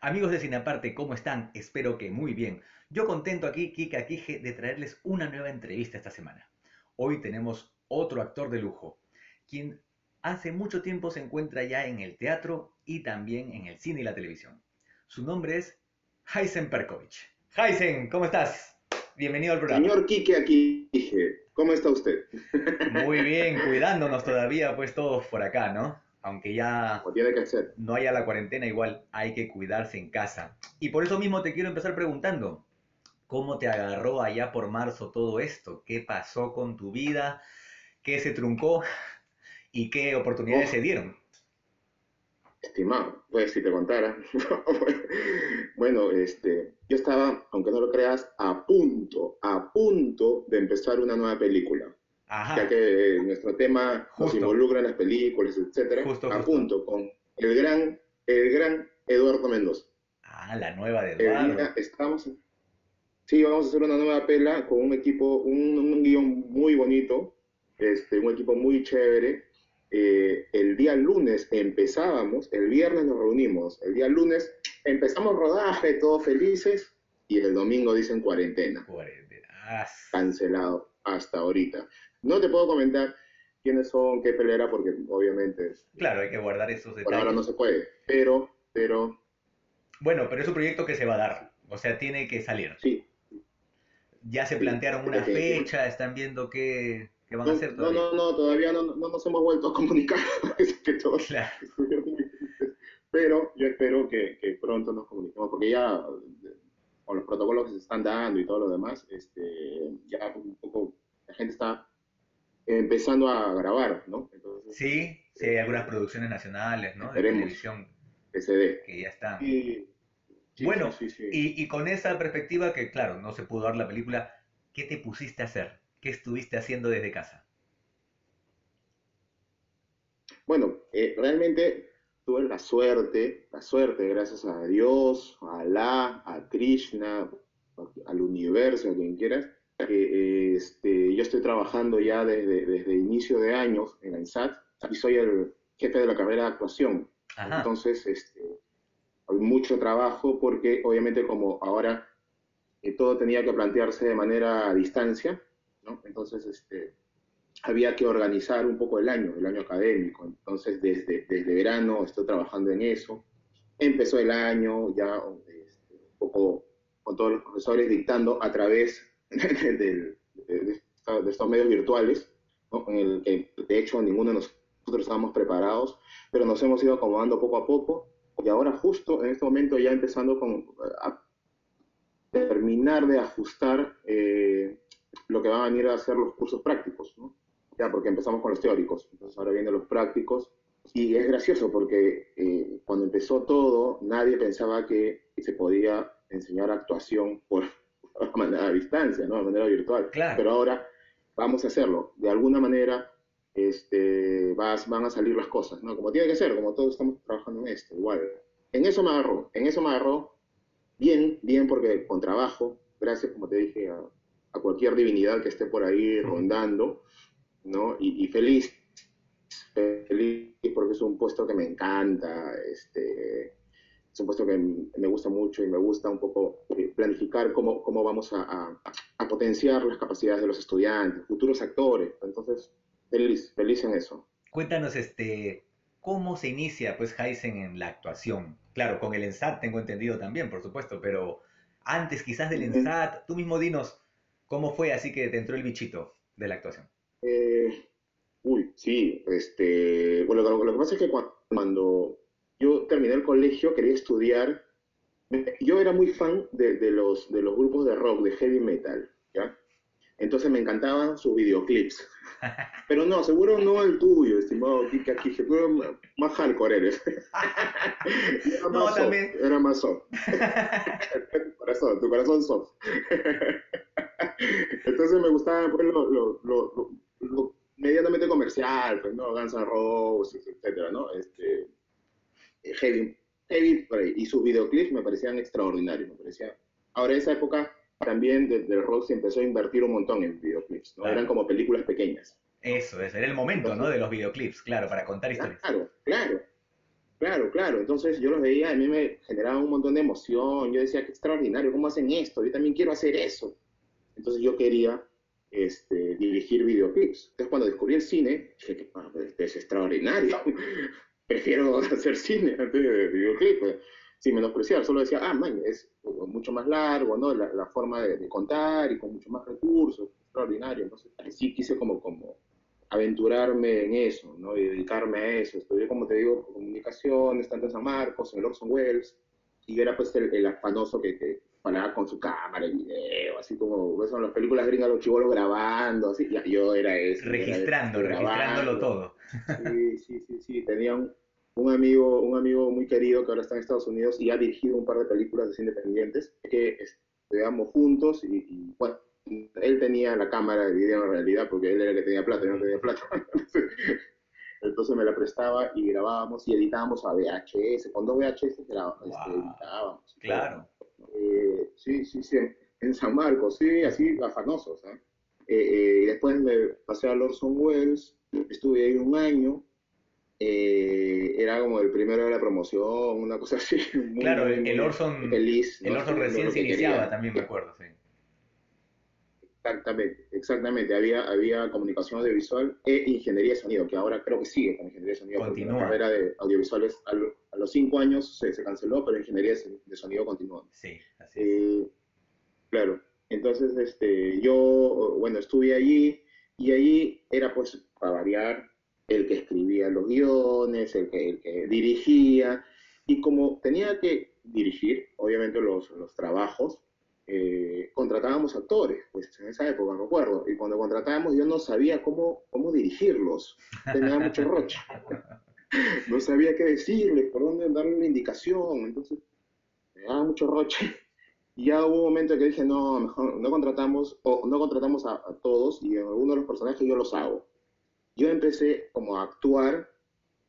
Amigos de Cinaparte, ¿cómo están? Espero que muy bien. Yo contento aquí, Kika Kije, de traerles una nueva entrevista esta semana. Hoy tenemos otro actor de lujo, quien hace mucho tiempo se encuentra ya en el teatro y también en el cine y la televisión. Su nombre es Heisen Perkovich. Heisen, ¿cómo estás? Bienvenido al programa. Señor Quique aquí, ¿cómo está usted? Muy bien, cuidándonos todavía, pues todos por acá, ¿no? Aunque ya tiene que ser. no haya la cuarentena, igual hay que cuidarse en casa. Y por eso mismo te quiero empezar preguntando, ¿cómo te agarró allá por marzo todo esto? ¿Qué pasó con tu vida? ¿Qué se truncó? ¿Y qué oportunidades Oh. se dieron? Estimado, pues si te contara. bueno, este, yo estaba, aunque no lo creas, a punto, a punto de empezar una nueva película. Ajá. Ya que nuestro tema nos Justo. involucra en las películas, etcétera. Justo, a punto con el gran, el gran Eduardo Mendoza. Ah, la nueva de Eh, Eduardo. estamos, sí, vamos a hacer una nueva pela con un equipo, un, un guion muy bonito, este, un equipo muy chévere. Eh, el día lunes empezábamos, el viernes nos reunimos, el día lunes empezamos rodaje, todos felices, y el domingo dicen cuarentena, Cuarentena. Ah, cancelado hasta ahorita. No te puedo comentar quiénes son, qué pelera, porque obviamente Claro, hay que guardar esos por ahora detalles. no se puede, pero, pero Bueno, pero es un proyecto que se va a dar. O sea, tiene que salir. sí, Ya se Sí, plantearon una definitivamente. fecha, están viendo qué, qué van a No, hacer no, todavía. no, no, todavía no, no nos hemos vuelto a comunicar, es que todos Claro. Pero yo espero que, que pronto nos comuniquemos, porque ya con los protocolos que se están dando y todo lo demás, este, ya un poco la gente está empezando a grabar, ¿no? Entonces, Sí, sí, hay algunas producciones nacionales, ¿no? De televisión que se dé. que ya están. Sí, Bueno, sí, sí, sí. Y, y con esa perspectiva que, claro, no se pudo dar la película, ¿qué te pusiste a hacer? ¿Qué estuviste haciendo desde casa? Bueno, eh, realmente tuve la suerte, la suerte, gracias a Dios, a Alá, a Krishna, al universo, a quien quieras, que eh, este, yo estoy trabajando ya desde, desde inicio de años en la INSAT y soy el jefe de la carrera de actuación. Ajá. Entonces, este, hay mucho trabajo porque obviamente como ahora eh, todo tenía que plantearse de manera a distancia, ¿no? Entonces, este, había que organizar un poco el año, el año académico. Entonces, desde, desde verano estoy trabajando en eso. Empezó el año ya este, un poco con todos los profesores dictando a través de, de de estos medios virtuales, ¿no? en el que de hecho ninguno de nosotros estábamos preparados, pero nos hemos ido acomodando poco a poco. Y ahora justo en este momento ya empezando con, a terminar de ajustar eh, lo que van a venir a ser los cursos prácticos, ¿no? Ya, porque empezamos con los teóricos, entonces ahora vienen los prácticos. Y es gracioso porque eh, cuando empezó todo, nadie pensaba que se podía enseñar actuación por de manera a distancia, ¿no? De manera virtual. Claro. Pero ahora vamos a hacerlo. De alguna manera este, vas, van a salir las cosas, ¿no? Como tiene que ser, como todos estamos trabajando en esto, igual. En eso me agarró, en eso me agarró bien, bien porque con trabajo, gracias, como te dije, a, a cualquier divinidad que esté por ahí rondando, ¿no? Y, y feliz, feliz porque es un puesto que me encanta, este, es un puesto que me gusta mucho y me gusta un poco eh, planificar cómo, cómo vamos a, a- a potenciar las capacidades de los estudiantes, futuros actores. Entonces, feliz, feliz en eso. Cuéntanos, este, ¿cómo se inicia, pues, Heisen en la actuación? Claro, con el ENSAT tengo entendido también, por supuesto, pero antes quizás del. ENSAT, tú mismo dinos, ¿cómo fue así que te entró el bichito de la actuación? Eh, uy, sí, este, bueno, lo, lo que pasa es que cua- cuando yo terminé el colegio quería estudiar, yo era muy fan de, de los, de los grupos de rock, de heavy metal, ¿ya? Entonces me encantaban sus videoclips. Pero no, seguro no el tuyo, estimado Kika tú eres más- hardcore eres. Era No, más soft, también. Era más soft. tu corazón, tu corazón soft. Entonces me gustaba pues, lo, lo, lo, lo- medianamente comercial, pues, ¿no? Guns N' Roses, etcétera, ¿no? Este, heavy, heavy por ahí. Y sus videoclips me parecían extraordinarios, me parecía. Ahora, esa época también de- del rock se empezó a invertir un montón en videoclips, ¿no? Claro. Eran como películas pequeñas. Eso, ese era el momento, ¿no? De los videoclips, claro, para contar historias. Claro, claro. Claro, claro. Entonces yo los veía, a mí me generaba un montón de emoción. Yo decía, qué extraordinario, ¿cómo hacen esto? Yo también quiero hacer eso. Entonces yo quería este, dirigir videoclips. Entonces cuando descubrí el cine, dije, ah, este es extraordinario. Prefiero hacer cine antes de videoclips. Pues, sin menospreciar, solo decía, ah, man, es mucho más largo, ¿no? La, forma de, de, contar y con mucho más recursos, extraordinario. Entonces sí quise como, como aventurarme en eso, ¿no? Y dedicarme a eso. Estudié, como te digo, comunicaciones, tanto en San Marcos, en el Orson Welles, y era pues el, afanoso que, que paraba con su cámara y video, así como ves en las películas gringas los chivolos grabando, así, ya, yo era eso. Registrando, registrándolo todo. Sí, sí, sí, sí, tenía un, un, amigo, un amigo muy querido que ahora está en Estados Unidos y ha dirigido un par de películas de independientes que estudiamos juntos y, y bueno, él tenía la cámara de video en realidad, porque él era el que tenía plata, yo no tenía plata. Entonces me la prestaba y grabábamos y editábamos a VHS. Con dos VHS este, editábamos. Claro. Eh, sí, sí, sí. En San Marcos, sí, así afanosos. ¿eh? Eh, y después me pasé a Orson Welles, estuve ahí un año. era como el primero de la promoción, una cosa así. claro, el, Orson, feliz, el Orson recién se iniciaba, también me acuerdo, sí. Exactamente, exactamente. Había, había comunicación audiovisual e ingeniería de sonido, que ahora creo que sigue con ingeniería de sonido. Continúa. La carrera de audiovisuales a, los cinco años se, se, canceló, pero ingeniería de sonido continúa. Sí, así es. Eh, claro. Entonces, este, yo, bueno, estuve allí y allí era, pues, para variar, el que escribía los guiones, el que, el que dirigía. Y como tenía que dirigir, obviamente, los, los trabajos, eh, contratábamos actores, pues en esa época, me acuerdo, y cuando contratábamos yo no sabía cómo, cómo dirigirlos, tenía mucho roche, no sabía qué decirles, por dónde darle una indicación, entonces me daba mucho roche. Y ya hubo un momento en que dije, no, mejor no contratamos, o no contratamos a, a todos, y en algunos de los personajes yo los hago. Yo empecé como a actuar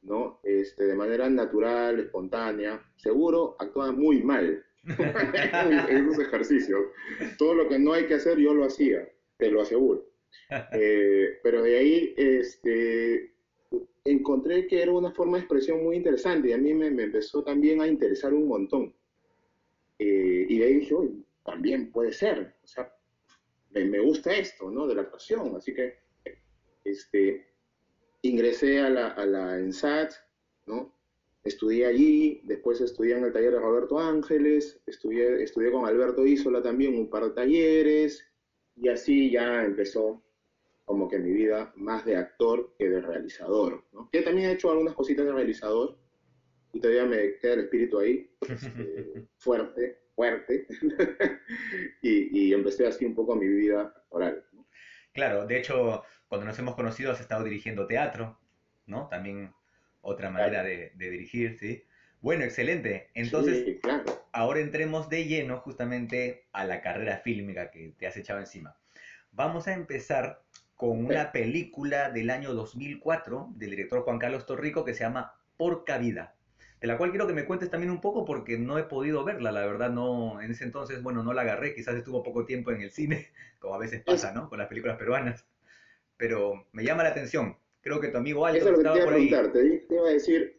¿no? Este, de manera natural, espontánea. Seguro actuaba muy mal, en esos ejercicios. Todo lo que no hay que hacer yo lo hacía, te lo aseguro. Eh, pero de ahí este, encontré que era una forma de expresión muy interesante y a mí me, empezó también a interesar un montón. Eh, y de ahí dije, también puede ser, o sea, me, gusta esto, ¿no? De la actuación, así que este, ingresé a la, a la ENSAT, ¿no? Estudié allí, después estudié en el taller de Roberto Ángeles, estudié, estudié con Alberto Isola también un par de talleres, y así ya empezó como que mi vida más de actor que de realizador. ¿no? Que también he hecho algunas cositas de realizador, y todavía me queda el espíritu ahí, este, fuerte, fuerte, y, y, empecé así un poco mi vida oral. Claro, de hecho, cuando nos hemos conocido has estado dirigiendo teatro, ¿no? También otra manera de, dirigir, ¿sí? Bueno, excelente. Entonces, ahora entremos de lleno justamente a la carrera fílmica que te has echado encima. Vamos a empezar con una película del año 2004 del director Juan Carlos Torrico que se llama Porca Vida, de la cual quiero que me cuentes también un poco porque no he podido verla, la verdad no, en ese entonces, bueno, no la agarré, quizás estuvo poco tiempo en el cine, como a veces pasa, ¿no? Con las películas peruanas, pero me llama la atención. Creo que tu amigo Aldo Eso es lo que te iba a preguntar, te, iba a decir,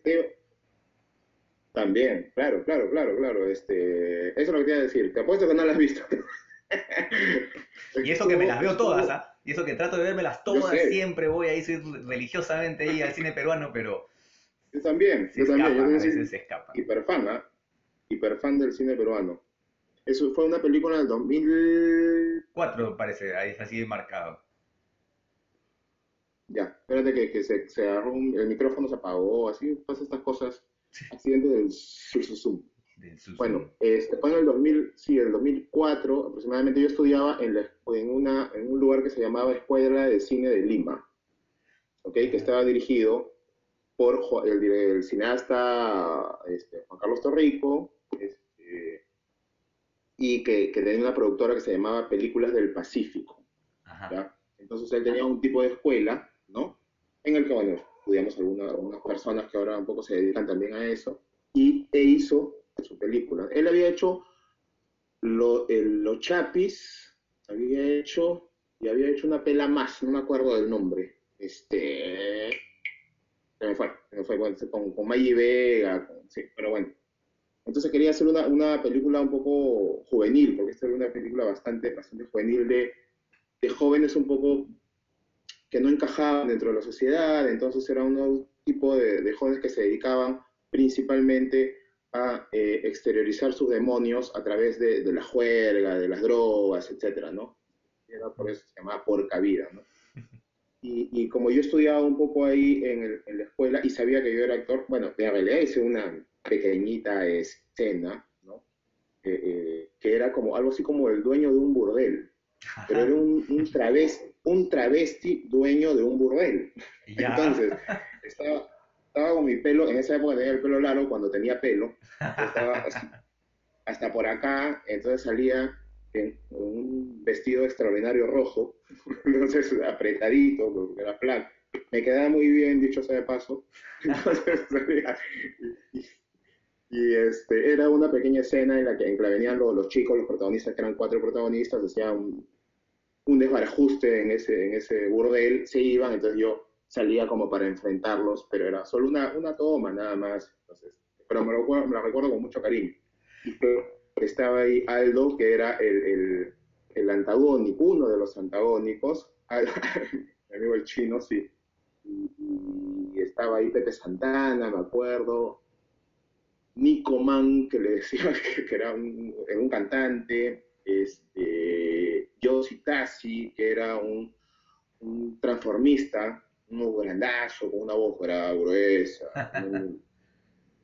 también, claro, claro, claro, claro, este, eso es lo que te iba a decir, te apuesto que no la has visto. y eso que me las veo todas, ¿ah? Y eso que trato de vermelas todas, siempre voy ahí, soy religiosamente ahí al cine peruano, pero... Yo también, yo también, yo a veces se escapa. Hiperfan, ¿ah? Hiperfan del cine peruano. Eso fue una película del 2004, parece, ahí es así marcado. Ya, espérate que, que se, se agarró el micrófono se apagó, así pasan estas cosas, accidente del Zoom. Bueno, este, fue en el 2000, sí, el 2004 aproximadamente yo estudiaba en, la, en, una, en un lugar que se llamaba Escuela de Cine de Lima, ¿ok? Que estaba dirigido por el, el cineasta este, Juan Carlos Torrico, este, y que, que, tenía una productora que se llamaba Películas del Pacífico. Entonces él tenía un tipo de escuela ¿no? En el que, bueno, estudiamos algunas personas que ahora un poco se dedican también a eso, y e hizo su película. Él había hecho lo, Los Chapis, había hecho, y había hecho una pela más, no me acuerdo del nombre. Este, se me fue, se me fue con, con Maggie Vega, sí, pero bueno. Entonces quería hacer una, una, película un poco juvenil, porque esta era una película bastante, bastante juvenil de, de jóvenes un poco que no encajaban dentro de la sociedad, entonces era un tipo de, de jóvenes que se dedicaban principalmente a eh, exteriorizar sus demonios a través de, de, la juerga, de las drogas, etcétera, ¿no? Era por eso se llamaba porca vida, ¿no? Y, y, como yo estudiaba un poco ahí en, el, en, la escuela y sabía que yo era actor, bueno, en realidad hice una pequeñita escena, ¿no? Eh, eh, que era como algo así como el dueño de un burdel, pero era un, un, travesti, un travesti dueño de un burdel. Ya. Entonces, estaba, estaba con mi pelo, en esa época tenía el pelo largo, cuando tenía pelo, estaba hasta, hasta por acá, entonces salía en un vestido extraordinario rojo, entonces apretadito, porque era plan. Me quedaba muy bien, dicho sea de paso. Entonces, y, y, este, era una pequeña escena en la que, en venían los, los, chicos, los protagonistas, que eran cuatro protagonistas, hacían un, un desbarajuste en ese, en ese burdel, se iban, entonces yo salía como para enfrentarlos, pero era solo una, una toma nada más. Entonces, pero me lo, me lo recuerdo con mucho cariño. Y estaba ahí Aldo, que era el, el, el antagónico, uno de los antagónicos, mi amigo el chino, sí. Y, y, estaba ahí Pepe Santana, me acuerdo. Nico Man, que le decía que, que era un, un, cantante. Este, Josie Tassi, que era un, un transformista un grandazo, con una voz gruesa, un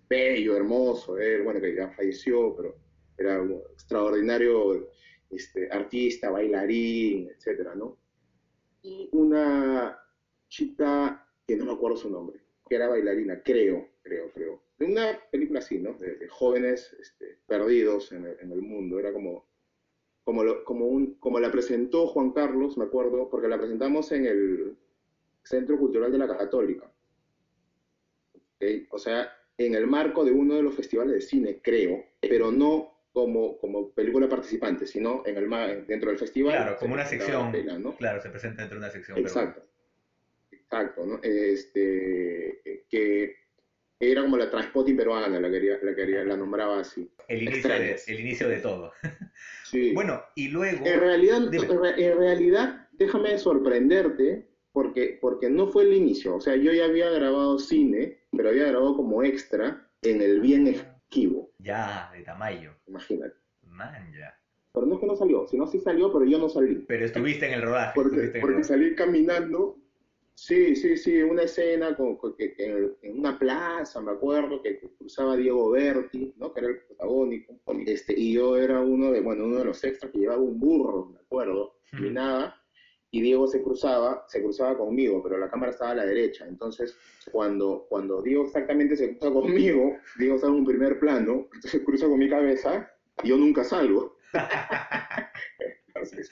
bello, hermoso, él, bueno, que ya falleció, pero era un extraordinario este, artista, bailarín, etcétera, ¿no? Y una chica, que no me acuerdo su nombre, que era bailarina, creo, creo, creo. De una película así, ¿no? De, jóvenes este, perdidos en el, mundo, era como... Como, lo, como, como la presentó Juan Carlos, me acuerdo, porque la presentamos en el, Centro Cultural de la Católica. O sea, en el marco de uno de los festivales de cine, creo, pero no como, como película participante, sino en el, dentro del festival. Claro, como una sección. Pela, ¿no? Claro, se presenta dentro de una sección. Exacto. Pero... Exacto, ¿no? Este, que era como la transpotting peruana, la quería, la quería, la nombraba así. El inicio, de, el inicio de todo. Sí. Bueno, y luego... En realidad, en realidad, déjame sorprenderte, porque, porque no fue el inicio. O sea, yo ya había grabado cine, pero había grabado como extra en El Bien Esquivo. Ya, de Tamayo. Imagínate. Man, ya. Pero no es que no salió, sino sí salió, pero yo no salí. Pero estuviste en el rodaje. Porque, porque rodaje. salí caminando. Sí, sí, sí, una escena con, con, que, en, en, una plaza, me acuerdo, que, que, cruzaba Diego Berti, ¿no? que era el protagónico, este, y yo era uno de, bueno, uno de los extras que llevaba un burro, me acuerdo, y nada, y Diego se cruzaba, se cruzaba conmigo, pero la cámara estaba a la derecha. Entonces, cuando, cuando Diego exactamente se cruza conmigo, Diego está en un primer plano, entonces cruza con mi cabeza y yo nunca salgo. entonces,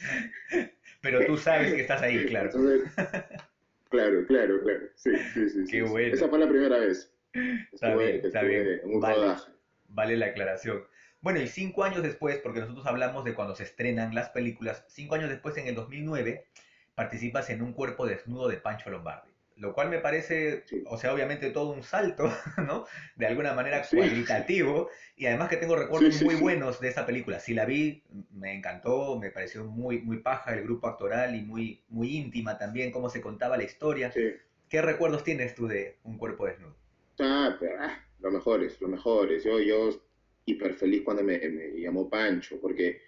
pero tú sabes que estás ahí, claro. Entonces, claro, claro, claro. Sí, sí, sí. Qué sí. bueno. Esa fue la primera vez. Está estuve, bien, está bien. Vale, vale la aclaración. Bueno, y cinco años después, porque nosotros hablamos de cuando se estrenan las películas, cinco años después, en el 2009, participas en Un cuerpo desnudo de Pancho Lombardi. Lo cual me parece, sí. o sea, obviamente todo un salto, ¿no? De alguna manera cualitativo. Sí. Y además que tengo recuerdos muy buenos de esa película. Si la vi, me encantó, me pareció muy, muy paja el grupo actoral y muy, muy íntima también, cómo se contaba la historia. ¿Qué recuerdos tienes tú de Un cuerpo desnudo? Ah, pero, ah, lo mejores, lo mejores. Yo, yo hiper feliz cuando me, me llamó Pancho, porque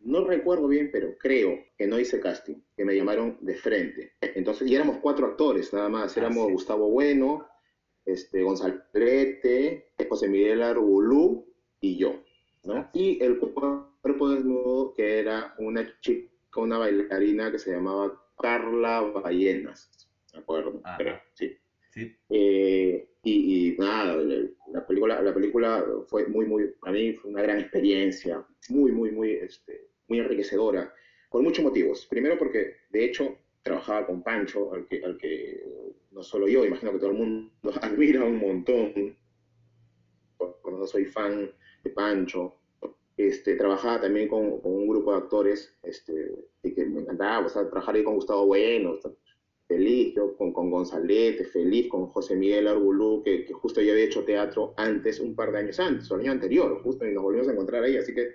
no recuerdo bien, pero creo que no hice casting, que me llamaron de frente. Entonces, y éramos cuatro actores nada más, éramos ah, sí. Gustavo Bueno, este, Gonzalo Prete, José Miguel Arbulú y yo, ¿no? Ah. Y el cuerpo desnudo, que era una chica, una bailarina que se llamaba Carla Ballenas, ¿de acuerdo? Ah. Pero, sí. Sí. Eh, y, y, nada, la película, la película fue muy, muy, para mí fue una gran experiencia, muy, muy, muy, este, muy enriquecedora, por muchos motivos. Primero porque, de hecho, trabajaba con Pancho, al que, al que no solo yo, imagino que todo el mundo admira un montón, no soy fan de Pancho. Este, trabajaba también con, con un grupo de actores este, que me encantaba, o sea, trabajar ahí con Gustavo Bueno, feliz, yo con, con Gonzalete, feliz con José Miguel Arbulú, que, que, justo yo había hecho teatro antes, un par de años antes, o el año anterior, justo, y nos volvimos a encontrar ahí, así que...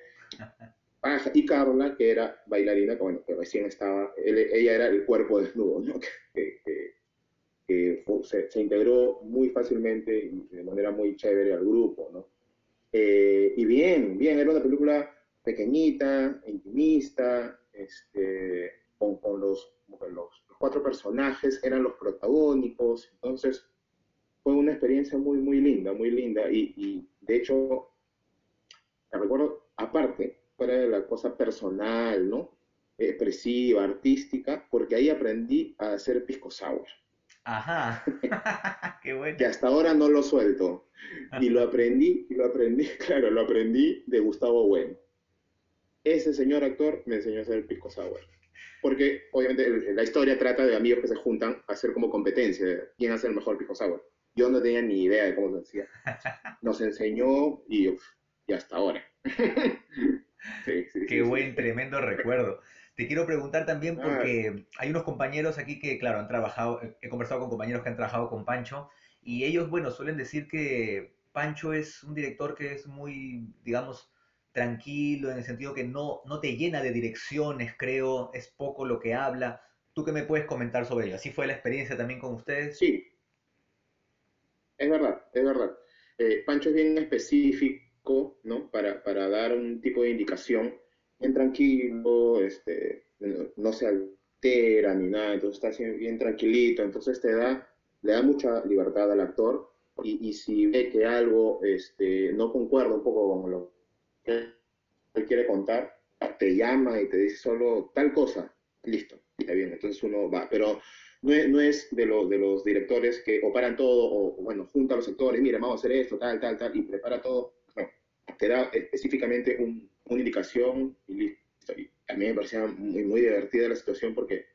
Y Carla, que era bailarina, que, bueno, que recién estaba, ella era el cuerpo desnudo, ¿no? que, que, que se, se, integró muy fácilmente y de manera muy chévere al grupo, ¿no? Eh, y bien, bien, era una película pequeñita, intimista, este, con, con los, los cuatro personajes eran los protagónicos, entonces fue una experiencia muy, muy linda, muy linda, y, y de hecho, recuerdo, aparte, fuera de la cosa personal, ¿no? Expresiva, artística, porque ahí aprendí a hacer pisco sour. Ajá, qué bueno. Que hasta ahora no lo suelto. Y lo aprendí, y lo aprendí, claro, lo aprendí de Gustavo Bueno. Ese señor actor me enseñó a hacer pisco sour porque obviamente la historia trata de amigos que se juntan a hacer como competencia, de quién hace el mejor pico sour. Yo no tenía ni idea de cómo se hacía. Nos enseñó y, y hasta ahora. sí, sí, Qué buen, tremendo recuerdo. Te quiero preguntar también ah. porque hay unos compañeros aquí que, claro, han trabajado, he conversado con compañeros que han trabajado con Pancho y ellos, bueno, suelen decir que Pancho es un director que es muy, digamos, tranquilo, en el sentido que no, no te llena de direcciones, creo, es poco lo que habla. ¿Tú qué me puedes comentar sobre ello? ¿Así fue la experiencia también con ustedes? Sí, es verdad, es verdad. Eh, Pancho es bien específico, ¿no? Para, para, dar un tipo de indicación, bien tranquilo, este, no se altera ni nada, entonces está bien tranquilito, entonces te da, le da mucha libertad al actor y, y si ve que algo este, no concuerda un poco con lo él quiere contar, te llama y te dice solo tal cosa, listo, está bien, entonces uno va, pero no es, no es de, lo, de los directores que operan todo, o bueno, junta a los sectores, mira, vamos a hacer esto, tal, tal, tal, y prepara todo, no, te da específicamente un, una indicación y listo. Y a mí me parecía muy, muy divertida la situación porque,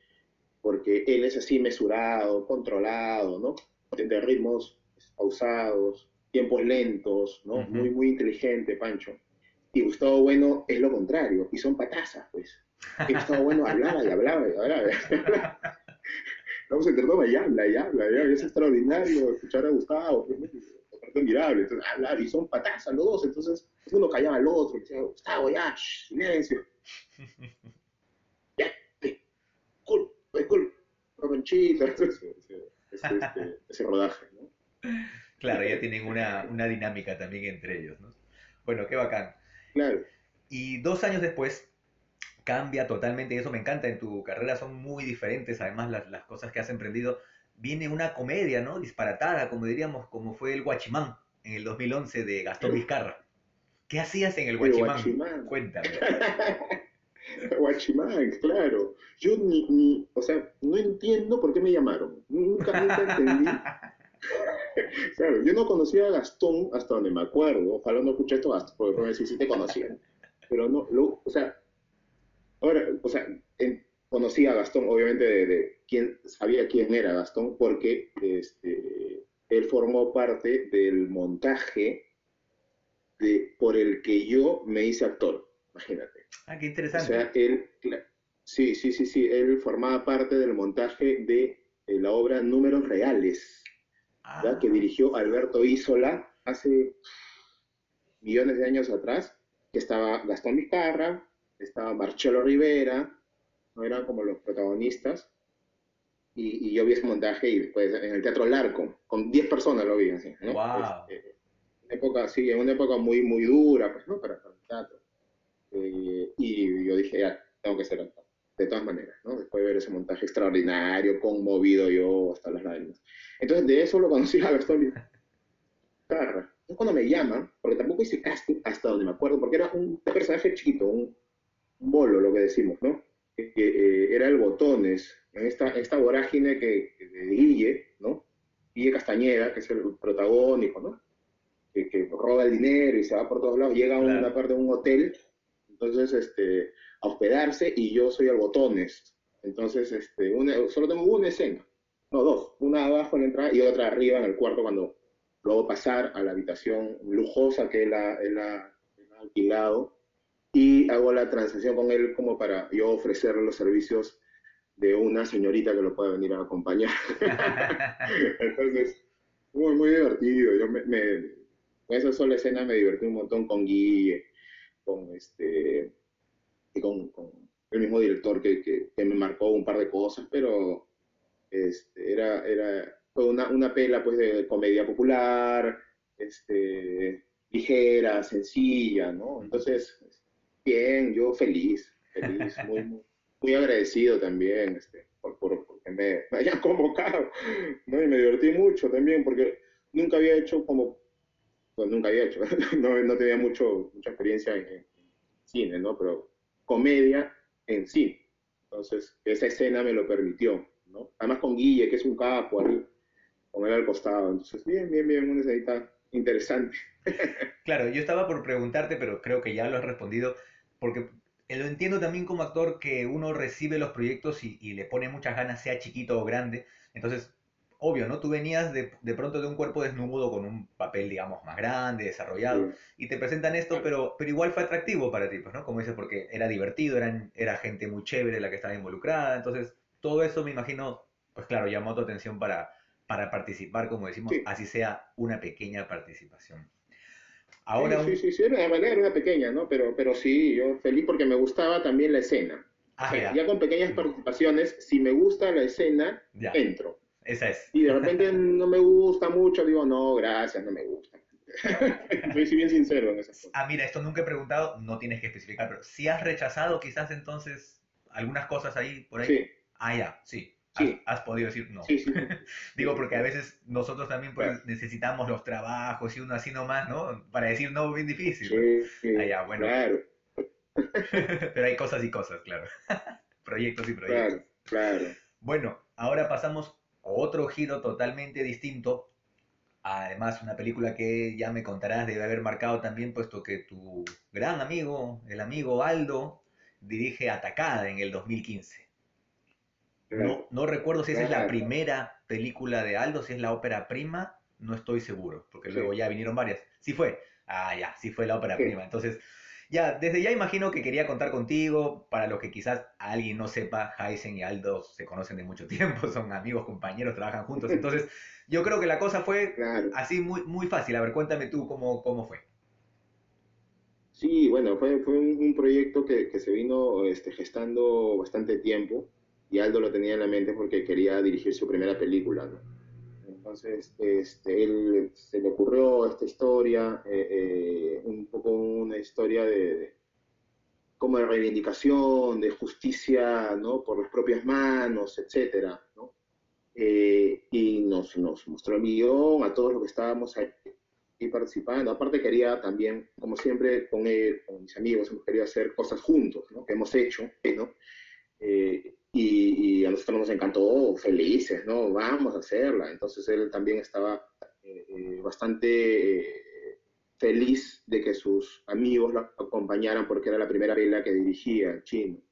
porque él es así mesurado, controlado, ¿no? De ritmos pausados, tiempos lentos, ¿no? Muy, muy inteligente, Pancho. Y Gustavo Bueno es lo contrario, y son patazas, pues. Y Gustavo Bueno hablaba y hablaba y hablaba. Vamos a toma y habla y habla, y es extraordinario escuchar a Gustavo, es admirable, entonces habla, y son patazas los dos, entonces uno callaba al otro, y decía, Gustavo, ya, silencio. ya, cool, cool, ese, este, ese rodaje, ¿no? Claro, ya tienen una, una dinámica también entre ellos, ¿no? Bueno, qué bacán. Y dos años después cambia totalmente, y eso me encanta, en tu carrera son muy diferentes, además las, las cosas que has emprendido. Viene una comedia, ¿no? Disparatada, como diríamos, como fue el Guachimán en el 2011 de Gastón Vizcarra. ¿Qué hacías en el Guachimán? Cuéntame. Guachimán, claro. Yo ni, ni, o sea, no entiendo por qué me llamaron. Nunca, nunca entendí claro, yo no conocía a Gastón hasta donde me acuerdo. Ojalá no escuché esto porque no sí te conocían. Pero no, lo, o sea, ahora, o sea, conocía a Gastón, obviamente, de, quién, sabía quién era Gastón, porque este, él formó parte del montaje de, por el que yo me hice actor, imagínate. Ah, qué interesante. O sea, él, sí, sí, sí, sí, él formaba parte del montaje de la obra Números Reales que dirigió Alberto Isola hace millones de años atrás, que estaba Gastón Vizcarra, estaba Marcelo Rivera, no eran como los protagonistas, y, yo vi ese montaje y después en el Teatro Larco, con 10 personas lo vi así, ¿no? Este, una época, sí, en una época muy, muy dura, pues, ¿no? Para, el teatro. Eh, y yo dije, ya, tengo que ser actor, de todas maneras, ¿no? Después de ver ese montaje extraordinario, conmovido yo hasta las lágrimas. Entonces, de eso lo conocí a Gastón Carra. Entonces, cuando me llaman, porque tampoco hice casting hasta donde me acuerdo, porque era un personaje chiquito, un, bolo, lo que decimos, ¿no? Que, eh, era el Botones, en esta, esta vorágine que, de Guille, ¿no? Guille Castañeda, que es el protagónico, ¿no? Que, roba el dinero y se va por todos lados, llega a una parte de un hotel, entonces, este, a hospedarse y yo soy el Botones. Entonces, este, solo tengo una escena no, dos, una abajo en la entrada y otra arriba en el cuarto cuando luego pasar a la habitación lujosa que él ha, alquilado y hago la transacción con él como para yo ofrecerle los servicios de una señorita que lo pueda venir a acompañar. Entonces, muy, muy divertido. Yo me, me, esa sola escena me divertí un montón con Guille, con este, y con, el mismo director que, que, me marcó un par de cosas, pero este, era, era fue una, una pela pues de comedia popular, este, ligera, sencilla, ¿no? Entonces, bien, yo feliz, feliz, muy, muy, agradecido también este, por, por, porque me, hayan convocado, ¿no? Y me divertí mucho también, porque nunca había hecho como, pues nunca había hecho, no, no tenía mucho, mucha experiencia en, cine, ¿no? Pero comedia en sí. Entonces, esa escena me lo permitió, ¿no? Además con Guille, que es un capo ahí, con él al costado. Entonces, bien, bien, bien, una interesante. claro, yo estaba por preguntarte, pero creo que ya lo has respondido, porque lo entiendo también como actor que uno recibe los proyectos y, le pone muchas ganas, sea chiquito o grande. Entonces, obvio, ¿no? Tú venías de, de, pronto de un cuerpo desnudo con un papel, digamos, más grande, desarrollado, y te presentan esto, pero, pero igual fue atractivo para ti, pues, ¿no? Como dices, porque era divertido, eran, era gente muy chévere la que estaba involucrada, entonces todo eso me imagino, pues claro, llamó tu atención para, para participar, como decimos, así sea una pequeña participación. Ahora sí, sí, sí, de manera una pequeña, ¿no? Pero, pero sí, yo feliz porque me gustaba también la escena. Ah, ya. con pequeñas participaciones, si me gusta la escena, entro. Esa es. Y de repente no me gusta mucho, digo, no, gracias, no me gusta. Soy bien sincero en esas cosas. Ah, mira, esto nunca he preguntado, no tienes que especificar, pero si has rechazado quizás entonces algunas cosas ahí, por ahí. Sí. Ah, ya, sí. Has, podido decir no. Sí, sí, Digo, porque a veces nosotros también pues, necesitamos los trabajos y uno así nomás, ¿no? Para decir no, bien difícil. Sí, ah, bueno. Claro. Pero hay cosas y cosas, claro. proyectos y proyectos. Claro, claro. Bueno, ahora pasamos otro giro totalmente distinto. Además, una película que ya me contarás debe haber marcado también, puesto que tu gran amigo, el amigo Aldo, dirige Atacada en el 2015. No, no recuerdo si esa es la primera película de Aldo, si es la ópera prima, no estoy seguro, porque luego ya vinieron varias. Sí fue. Ah, ya, sí fue la ópera prima. Entonces, ya, desde ya imagino que quería contar contigo, para los que quizás alguien no sepa, Heisen y Aldo se conocen de mucho tiempo, son amigos, compañeros, trabajan juntos. Entonces, yo creo que la cosa fue así muy, muy fácil. A ver, cuéntame tú cómo, cómo fue. Sí, bueno, fue, fue un, proyecto que, que, se vino este, gestando bastante tiempo y Aldo lo tenía en la mente porque quería dirigir su primera película. ¿no? Entonces, este, él se le ocurrió esta historia, eh, eh, un poco una historia de, como de reivindicación, de justicia, ¿no? Por las propias manos, etcétera, ¿no? Eh, y nos, nos mostró el guion a todos los que estábamos ahí participando. Aparte quería también, como siempre, con él, con mis amigos, hemos querido hacer cosas juntos, ¿no? Que hemos hecho, ¿no? Y, a nosotros nos encantó, felices, ¿no? Vamos a hacerla. Entonces él también estaba eh, eh, bastante eh, feliz de que sus amigos lo acompañaran porque era la primera vela que dirigía en chino.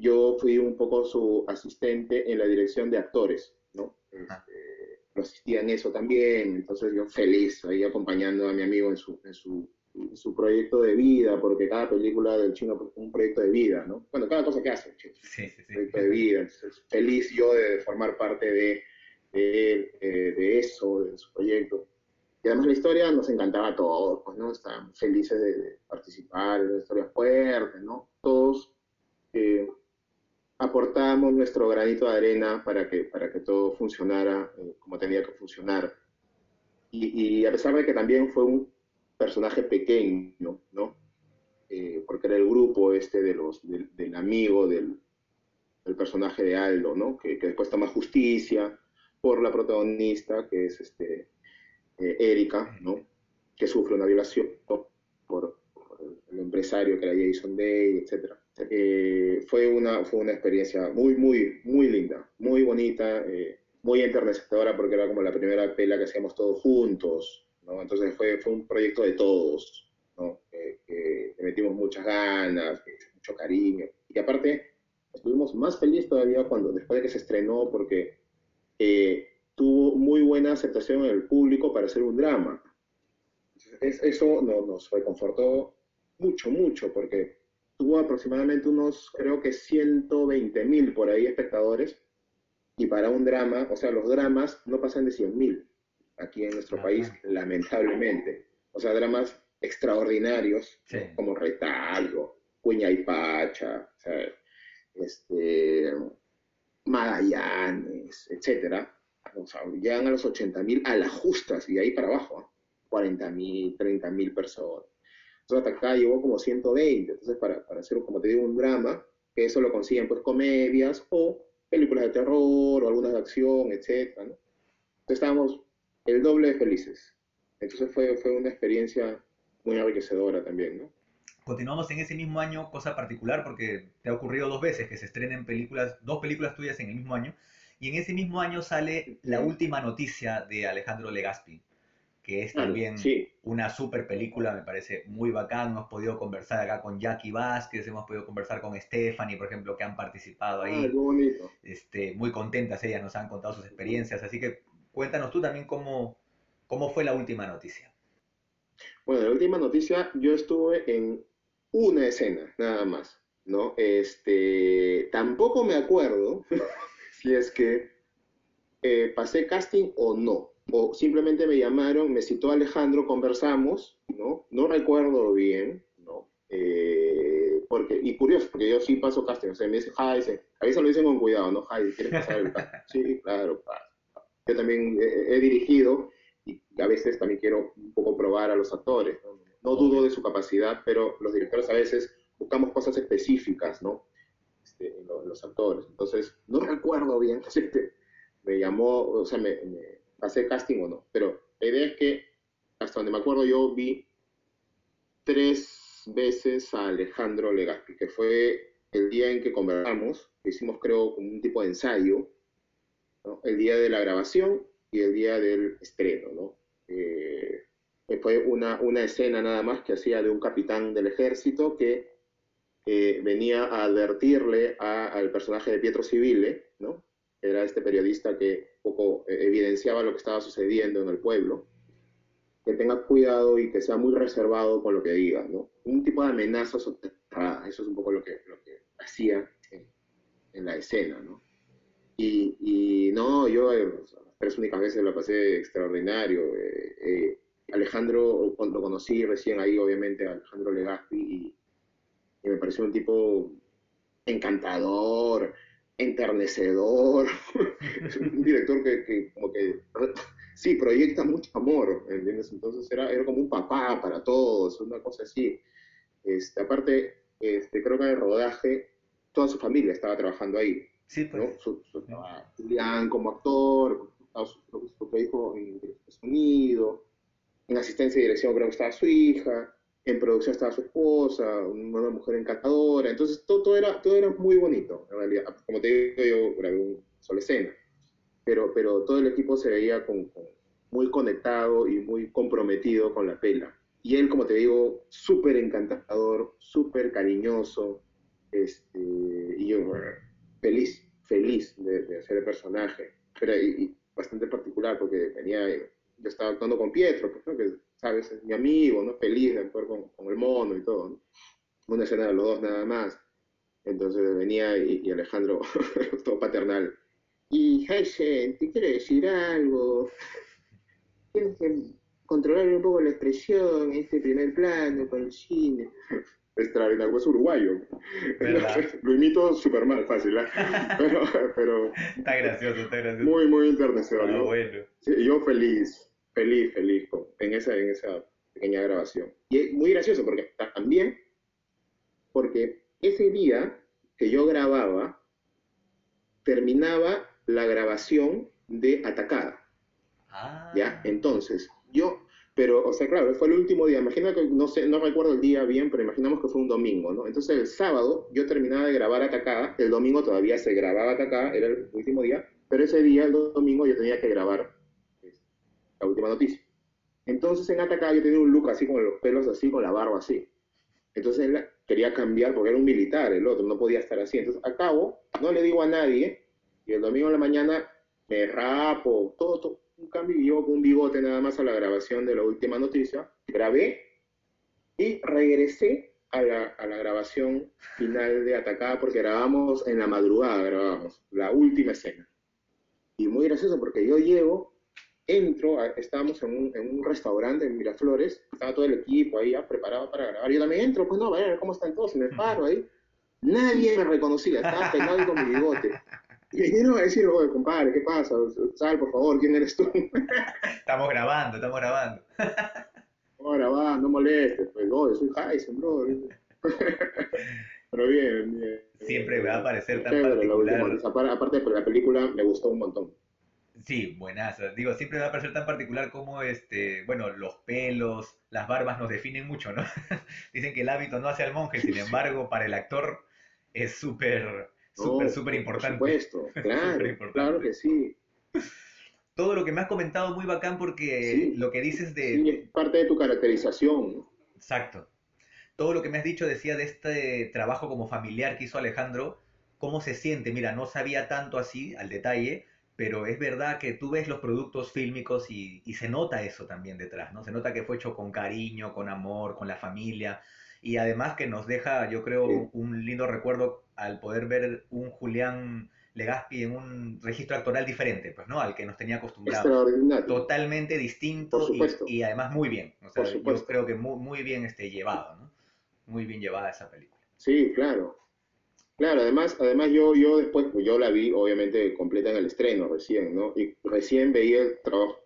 yo fui un poco su asistente en la dirección de actores, ¿no? Este, lo asistía en eso también, entonces yo feliz ahí acompañando a mi amigo en su, en su su proyecto de vida, porque cada película del chino es un proyecto de vida, ¿no? Bueno, cada cosa que hace, chino, sí, sí, sí. proyecto de vida. Entonces, feliz yo de formar parte de, de, eh, de, eso, de su proyecto. Y además la historia nos encantaba a todos, pues, ¿no? Estábamos felices de, participar, es una historia fuerte, ¿no? Todos eh, aportábamos nuestro granito de arena para que, para que todo funcionara eh, como tenía que funcionar. Y, y, a pesar de que también fue un, personaje pequeño, ¿no? Eh, porque era el grupo este de los, del, amigo del, del, personaje de Aldo, ¿no? Que, que, después toma justicia por la protagonista, que es este, eh, Erika, ¿no? Que sufre una violación por, el empresario que era Jason Day, etc. Eh, fue, una, fue una experiencia muy, muy, muy linda, muy bonita, muy enternecedora porque era como la primera pela que hacíamos todos juntos, entonces fue, fue un proyecto de todos, ¿no? que le metimos muchas ganas, mucho cariño. Y aparte, estuvimos más felices todavía cuando, después de que se estrenó, porque eh, tuvo muy buena aceptación en el público para hacer un drama. eso nos reconfortó mucho, mucho, porque tuvo aproximadamente unos, creo que 120 mil por ahí espectadores, y para un drama, o sea, los dramas no pasan de 100 mil aquí en nuestro país, lamentablemente. O sea, dramas extraordinarios, como Retalgo, Cuña y Pacha, este, Magallanes, etcétera, o sea, llegan a los 80 mil a las justas y ahí para abajo, 40 mil, 30 mil personas. Entonces hasta acá llegó como 120, entonces para, para hacer, como te digo, un drama, que eso lo consiguen pues comedias o películas de terror o algunas de acción, etcétera, ¿no? Entonces estábamos el doble de felices. Entonces fue, fue una experiencia muy enriquecedora también, ¿no? Continuamos en ese mismo año, cosa particular, porque te ha ocurrido dos veces que se estrenen películas, dos películas tuyas en el mismo año, y en ese mismo año sale La Última Noticia de Alejandro Legaspi, que es también una super película, me parece muy bacán. Hemos podido conversar acá con Jackie Vázquez, hemos podido conversar con Stephanie, por ejemplo, que han participado ahí. bonito. Este, muy contentas, ellas nos han contado sus experiencias, así que cuéntanos tú también cómo, cómo fue la última noticia. Bueno, la última noticia, yo estuve en una escena, nada más, ¿no? Este, tampoco me acuerdo si es que eh, pasé casting o no, o simplemente me llamaron, me citó Alejandro, conversamos, ¿no? No recuerdo bien, ¿no? Eh, porque, y curioso, porque yo sí paso casting, o sea, me dice, Jai, ahí se lo dicen con cuidado, ¿no? Jai, ¿quieres pasar el casting? sí, claro, Yo también he dirigido y a veces también quiero un poco probar a los actores, ¿no? dudo de su capacidad, pero los directores a veces buscamos cosas específicas, ¿no? Este, en, los, actores. Entonces, no recuerdo bien si me llamó, o sea, me, pasé casting o no, pero la idea es que, hasta donde me acuerdo, yo vi tres veces a Alejandro Legazpi, que fue el día en que conversamos, hicimos creo un tipo de ensayo, el día de la grabación y el día del estreno, ¿no? Eh, fue una, una escena nada más que hacía de un capitán del ejército que eh, venía a advertirle al personaje de Pietro Civile, ¿no? Era este periodista que poco eh, evidenciaba lo que estaba sucediendo en el pueblo, que tenga cuidado y que sea muy reservado con lo que diga, ¿no? Un tipo de amenaza eso es un poco lo que, lo que hacía en, la escena, ¿no? Y, y no, yo eh, las tres únicas veces lo pasé extraordinario. Eh, Alejandro, cuando conocí recién ahí, obviamente, Alejandro Legazpi, y, me pareció un tipo encantador, enternecedor, un director que, como que sí, proyecta mucho amor, ¿entiendes? Entonces era, era como un papá para todos, una cosa así. Este, aparte, este, creo que en el rodaje toda su familia estaba trabajando ahí. Sí, pues. Su, Julián como actor, su, su, hijo en sonido, en asistencia y dirección creo que estaba su hija, en producción estaba su esposa, una mujer encantadora, entonces todo, todo, era, todo era muy bonito, en realidad. Como te digo, yo grabé un solo escena, pero, pero todo el equipo se veía con, muy conectado y muy comprometido con la pela. Y él, como te digo, súper encantador, súper cariñoso, este, y yo feliz, feliz de, hacer el personaje, pero bastante particular porque venía yo estaba actuando con Pietro, pues, que, sabes, es mi amigo, ¿no? Feliz de actuar con, el mono y todo, ¿no? Una escena de los dos nada más. Entonces venía y, Alejandro, todo paternal. Y Heisen, te quiero decir algo. Tienes que controlar un poco la expresión, este primer plano con el cine. Extraordinario, es uruguayo. Lo imito súper mal, fácil, ¿eh? pero, pero, Está gracioso, está gracioso. Muy, muy internacional. Ah, bueno. yo feliz feliz, feliz en, esa, en esa pequeña grabación. Y es muy gracioso porque también, porque ese día que yo grababa, terminaba la grabación de Atacada. Ah. ¿Ya? Entonces, yo, pero, o sea, claro, fue el último día. Imagina que, no sé, no recuerdo el día bien, pero imaginamos que fue un domingo, ¿no? Entonces, el sábado yo terminaba de grabar Atacada, el domingo todavía se grababa Atacada, era el último día, pero ese día, el domingo, yo tenía que grabar la última noticia. Entonces en Atacá yo tenía un look así con los pelos así, con la barba así. Entonces él quería cambiar porque era un militar, el otro, no podía estar así. Entonces acabo, no le digo a nadie, y el domingo en la mañana me rapo, todo, todo un cambio, y con un bigote nada más a la grabación de la última noticia. Grabé y regresé a la, a la grabación final de Atacada porque grabamos en la madrugada, grabamos la última escena. Y muy gracioso porque yo llego, entro, estábamos en un, en un, restaurante en Miraflores, estaba todo el equipo ahí ya preparado para grabar. Yo también entro, pues no, a ver cómo están todos, me paro ahí. Nadie me reconocía, estaba pegado con mi bigote. Y vinieron a decir, oye, compadre, ¿qué pasa? Sal, por favor, ¿quién eres tú? estamos grabando, estamos grabando. estamos grabando, no molestes, pues, oye, soy Heisen, bro. Pero bien, bien. Siempre me va a parecer tan particular. aparte, de la película me gustó un montón. Sí, buenas. Digo, siempre me va a parecer tan particular como, este, bueno, los pelos, las barbas nos definen mucho, ¿no? Dicen que el hábito no hace al monje, sin embargo, para el actor es súper, súper, súper importante. Por supuesto, claro, claro que sí. Todo lo que me has comentado muy bacán porque lo que dices de... Sí, es parte de tu caracterización. Exacto. Todo lo que me has dicho decía de este trabajo como familiar que hizo Alejandro, cómo se siente. Mira, no sabía tanto así al detalle, pero es verdad que tú ves los productos fílmicos y, y, se nota eso también detrás, ¿no? Se nota que fue hecho con cariño, con amor, con la familia, y además que nos deja, yo creo, un lindo recuerdo al poder ver un Julián Legaspi en un registro actoral diferente, pues, ¿no? Al que nos tenía acostumbrados. Totalmente distinto y, y, además muy bien. O sea, yo creo que muy, muy bien este, llevado, ¿no? Muy bien llevada esa película. Sí, claro. Claro, además, además yo, yo después, pues yo la vi obviamente completa en el estreno recién, ¿no? Y recién veía el trabajo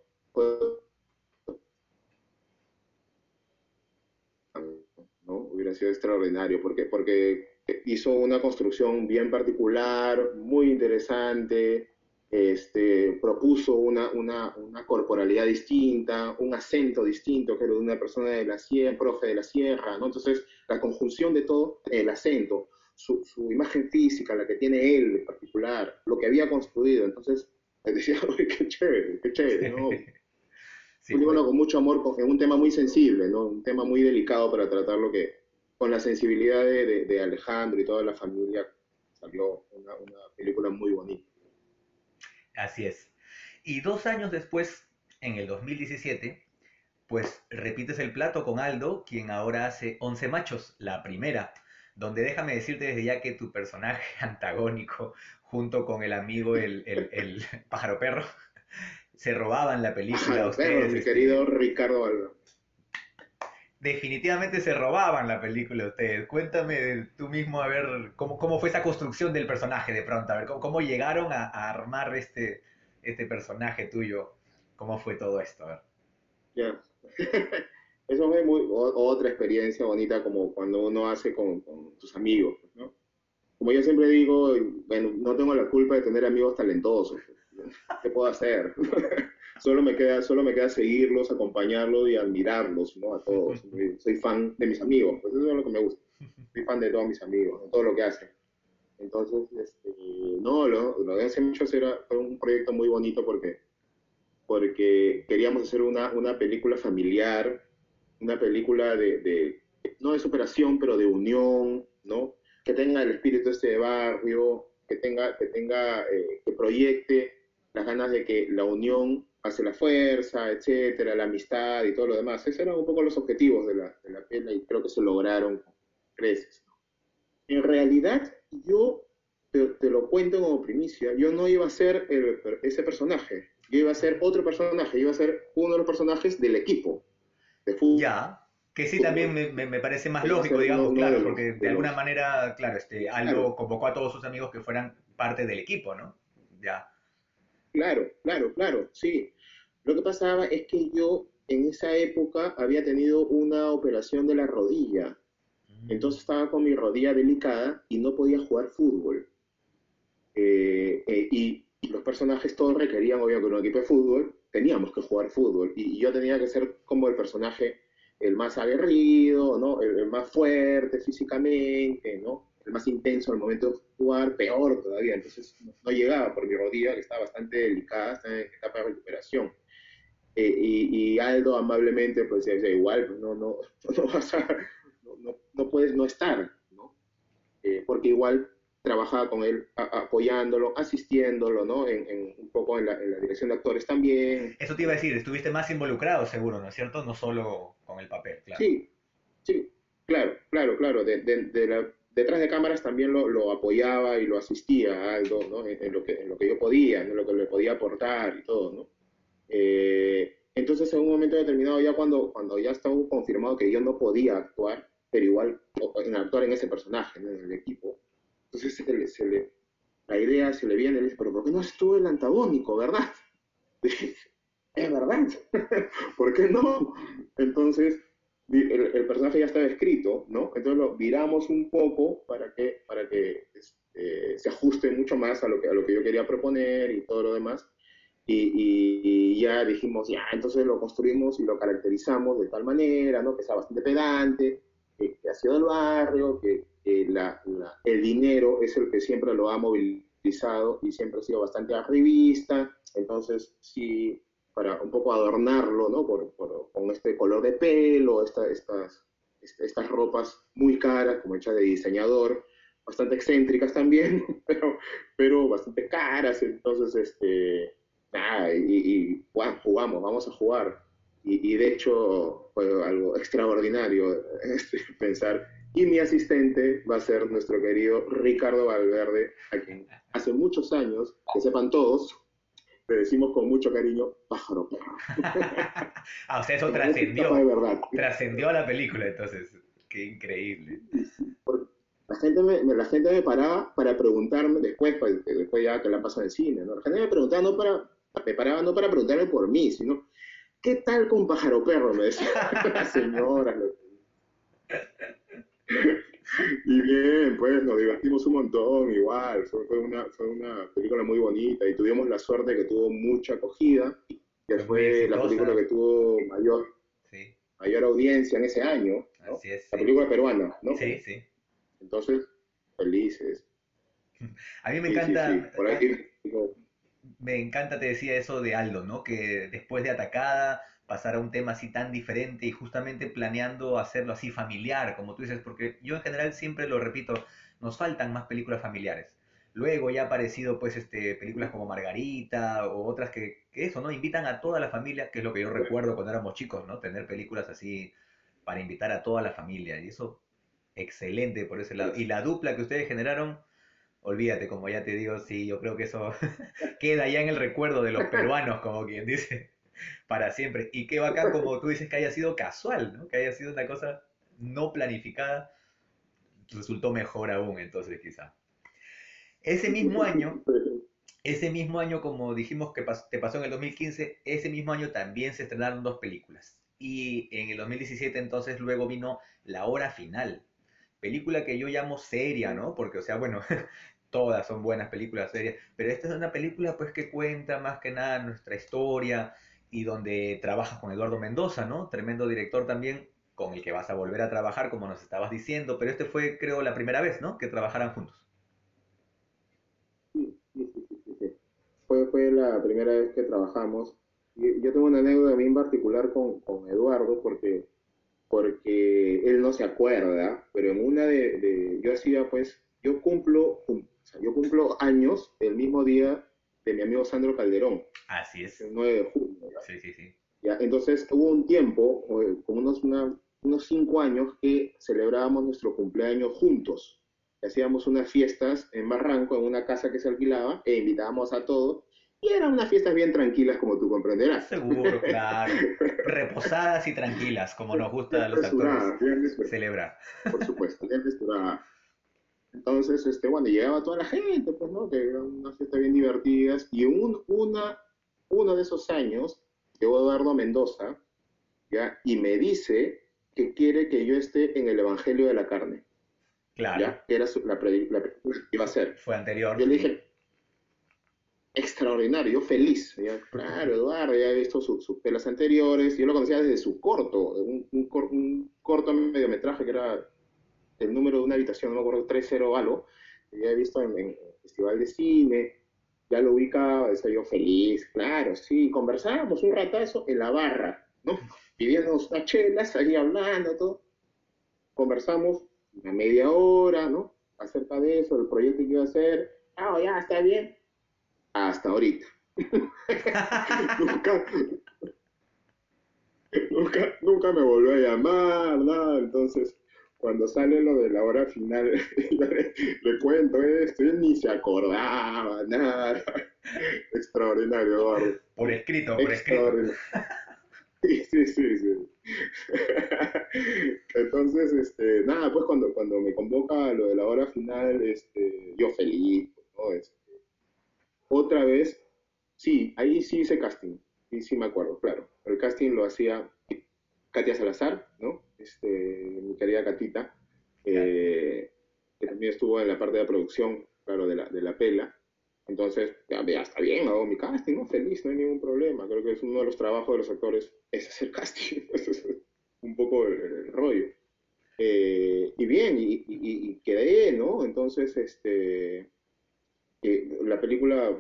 ¿no? Hubiera sido extraordinario porque, porque hizo una construcción bien particular, muy interesante, este, propuso una, una, una, corporalidad distinta, un acento distinto que era de una persona de la sierra, profe de la sierra, ¿no? Entonces, la conjunción de todo, el acento, su, su, imagen física, la que tiene él en particular, lo que había construido. Entonces, decía, oye, qué chévere, qué chévere, ¿no? Sí, un con mucho amor, en un tema muy sensible, ¿no? Un tema muy delicado para tratarlo que, con la sensibilidad de, de, Alejandro y toda la familia, salió una, una película muy bonita. Así es. Y dos años después, en el 2017, pues repites el plato con Aldo, quien ahora hace Once Machos, la primera donde déjame decirte desde ya que tu personaje antagónico, junto con el amigo, el, el, pájaro perro, se robaban la película. ustedes, mi este, querido Ricardo Alba. Definitivamente se robaban la película ustedes. Cuéntame tú mismo, a ver, cómo, cómo fue esa construcción del personaje de pronto, a ver, cómo, llegaron a, armar este, este personaje tuyo, cómo fue todo esto, a eso fue otra experiencia bonita como cuando uno hace con, tus amigos, pues, ¿no? Como yo siempre digo, bueno, no tengo la culpa de tener amigos talentosos. ¿Qué puedo hacer? solo, me queda, solo me queda seguirlos, acompañarlos y admirarlos, ¿no? A todos. Soy fan de mis amigos, pues eso es lo que me gusta. Soy fan de todos mis amigos, de todo lo que hacen. Entonces, este, no, lo, lo de hace mucho era, fue un proyecto muy bonito porque, porque queríamos hacer una, una película familiar, una película de, no de superación, pero de unión, ¿no? Que tenga el espíritu este de barrio, que tenga, que tenga, eh, que proyecte las ganas de que la unión hace la fuerza, etcétera, la amistad y todo lo demás. Esos eran un poco los objetivos de la, de la y creo que se lograron con creces. En realidad, yo te, lo cuento como primicia, yo no iba a ser ese personaje, yo iba a ser otro personaje, yo iba a ser uno de los personajes del equipo. Ya, que sí también me, me, parece más lógico, digamos, claro, porque de alguna manera, claro, este, Aldo convocó a todos sus amigos que fueran parte del equipo, ¿no? Ya. Claro, claro, claro, sí. Lo que pasaba es que yo en esa época había tenido una operación de la rodilla. Mm. Entonces estaba con mi rodilla delicada y no podía jugar fútbol. Eh, eh, y, los personajes todos requerían, obviamente, un equipo de fútbol, teníamos que jugar fútbol y, yo tenía que ser como el personaje el más aguerrido, ¿no? El, más fuerte físicamente, ¿no? El más intenso al momento de jugar, peor todavía. Entonces no, llegaba por mi rodilla, que estaba bastante delicada, está en etapa de recuperación. Eh, y, Aldo amablemente pues decía, igual, pues, no, no, no, vas a, no, no, puedes no estar, ¿no? Eh, porque igual trabajaba con él apoyándolo, asistiéndolo, ¿no? En, un poco en la, dirección de actores también. Eso te iba a decir, estuviste más involucrado seguro, ¿no es cierto? No solo con el papel, claro. Sí, sí, claro, claro, claro, de, detrás de cámaras también lo, apoyaba y lo asistía a Aldo, ¿no? En, lo que, en lo que yo podía, en lo que le podía aportar y todo, ¿no? Eh, entonces, en un momento determinado, ya cuando, cuando ya estaba confirmado que yo no podía actuar, pero igual en actuar en ese personaje, en el equipo, entonces se le, la idea se le viene le dice, pero ¿por qué no estuvo el antagónico, verdad? es verdad, ¿por qué no? Entonces, el, personaje ya estaba escrito, ¿no? Entonces lo viramos un poco para que, para que este, se ajuste mucho más a lo, que, a lo que yo quería proponer y todo lo demás. Y, ya dijimos, ya, entonces lo construimos y lo caracterizamos de tal manera, ¿no? Que sea bastante pedante, que, ha sido del barrio, que, el dinero es el que siempre lo ha movilizado y siempre ha sido bastante arribista. Entonces, sí, para un poco adornarlo, ¿no? Por, con este color de pelo, esta, estas, estas ropas muy caras, como hechas de diseñador, bastante excéntricas también, pero, pero bastante caras. Entonces, este, nada, y, y jugamos, vamos a jugar. Y, y, de hecho fue algo extraordinario este, pensar, y mi asistente va a ser nuestro querido Ricardo Valverde, a quien hace muchos años, que sepan todos, le decimos con mucho cariño, pájaro perro. ah, o sea, eso trascendió. Trascendió a la película, entonces. Qué increíble. La gente, me, la gente me paraba para preguntarme, después, pues, después ya que la pasó en el cine, ¿no? La gente me preguntaba no para, me paraba no para preguntarme por mí, sino, ¿qué tal con pájaro perro? Me decía la señora. Y bien, pues nos divertimos un montón, igual, fue, una, fue una película muy bonita y tuvimos la suerte que tuvo mucha acogida, que fue la película que tuvo mayor, mayor audiencia en ese año, la película peruana, ¿no? Sí, sí. Entonces, felices. A mí me encanta... por me encanta, te decía eso de Aldo, ¿no? Que después de Atacada pasar a un tema así tan diferente y justamente planeando hacerlo así familiar, como tú dices, porque yo en general siempre lo repito, nos faltan más películas familiares. Luego ya ha aparecido pues este, películas como Margarita o otras que, que, eso, ¿no? Invitan a toda la familia, que es lo que yo recuerdo cuando éramos chicos, ¿no? Tener películas así para invitar a toda la familia. Y eso, excelente por ese lado. Y la dupla que ustedes generaron, olvídate, como ya te digo, sí, yo creo que eso queda ya en el recuerdo de los peruanos, como quien dice para siempre. Y qué bacán, como tú dices, que haya sido casual, ¿no? Que haya sido una cosa no planificada, resultó mejor aún, entonces quizá. Ese mismo año, ese mismo año, como dijimos que te pasó en el 2015, ese mismo año también se estrenaron dos películas. Y en el 2017 entonces luego vino La Hora Final, película que yo llamo seria, ¿no? Porque, o sea, bueno, todas son buenas películas serias, pero esta es una película pues que cuenta más que nada nuestra historia, y donde trabajas con Eduardo Mendoza, ¿no? Tremendo director también, con el que vas a volver a trabajar, como nos estabas diciendo, pero este fue, creo, la primera vez, ¿no? Que trabajaran juntos. Sí, sí, sí, sí. Fue, fue la primera vez que trabajamos. Yo tengo una anécdota bien particular con, con Eduardo, porque, porque él no se acuerda, pero en una de, de yo hacía, pues, yo cumplo, o sea, yo cumplo años el mismo día de mi amigo Sandro Calderón. Así es. El 9 de junio. Sí, sí, sí. ¿ya? Entonces hubo un tiempo, como unos, unos cinco años, que celebrábamos nuestro cumpleaños juntos. Hacíamos unas fiestas en Barranco, en una casa que se alquilaba, e invitábamos a todos. Y eran unas fiestas bien tranquilas, como tú comprenderás. Seguro, claro. Reposadas y tranquilas, como nos gusta a los actores celebrar. Por supuesto, bien entonces, este, bueno, llegaba toda la gente, pues, ¿no? Que era una fiesta bien divertidas. Y un, una, uno de esos años llegó Eduardo Mendoza, ¿ya? Y me dice que quiere que yo esté en el Evangelio de la Carne. Claro. ¿ya? Que era la, película que iba a ser. Fue anterior. Yo le dije, extraordinario, feliz. Claro, Eduardo, ya he visto sus pelas anteriores. Yo lo conocía desde su corto, un, un, un corto mediometraje que era el número de una habitación, no me acuerdo, 3-0 algo, que había visto en, el festival de cine, ya lo ubicaba, decía yo feliz, claro, sí, conversábamos un ratazo en la barra, ¿no? Pidiéndonos unas chelas, ahí hablando, todo. Conversamos una media hora, ¿no? Acerca de eso, del proyecto que iba a hacer. Ah, ya, está bien. Hasta ahorita. nunca, nunca, nunca me volvió a llamar, nada, entonces cuando sale lo de la hora final, le, cuento esto, él ni se acordaba, nada. Extraordinario, Eduardo. Por escrito, por escrito. Sí, sí, sí, sí. Entonces, este, nada, pues cuando, cuando me convoca lo de la hora final, este, yo feliz, ¿no? Este, otra vez, sí, ahí sí hice casting, sí, sí me acuerdo, claro. El casting lo hacía Katia Salazar, ¿no? Este, mi querida Catita, eh, que también estuvo en la parte de producción, claro, de la, de la pela. Entonces, ya, está bien, hago mi casting, ¿no? Feliz, no hay ningún problema. Creo que es uno de los trabajos de los actores, es hacer casting. un poco el, rollo. Eh, y bien, y, y, quedé, ¿no? Entonces, este, eh, la película,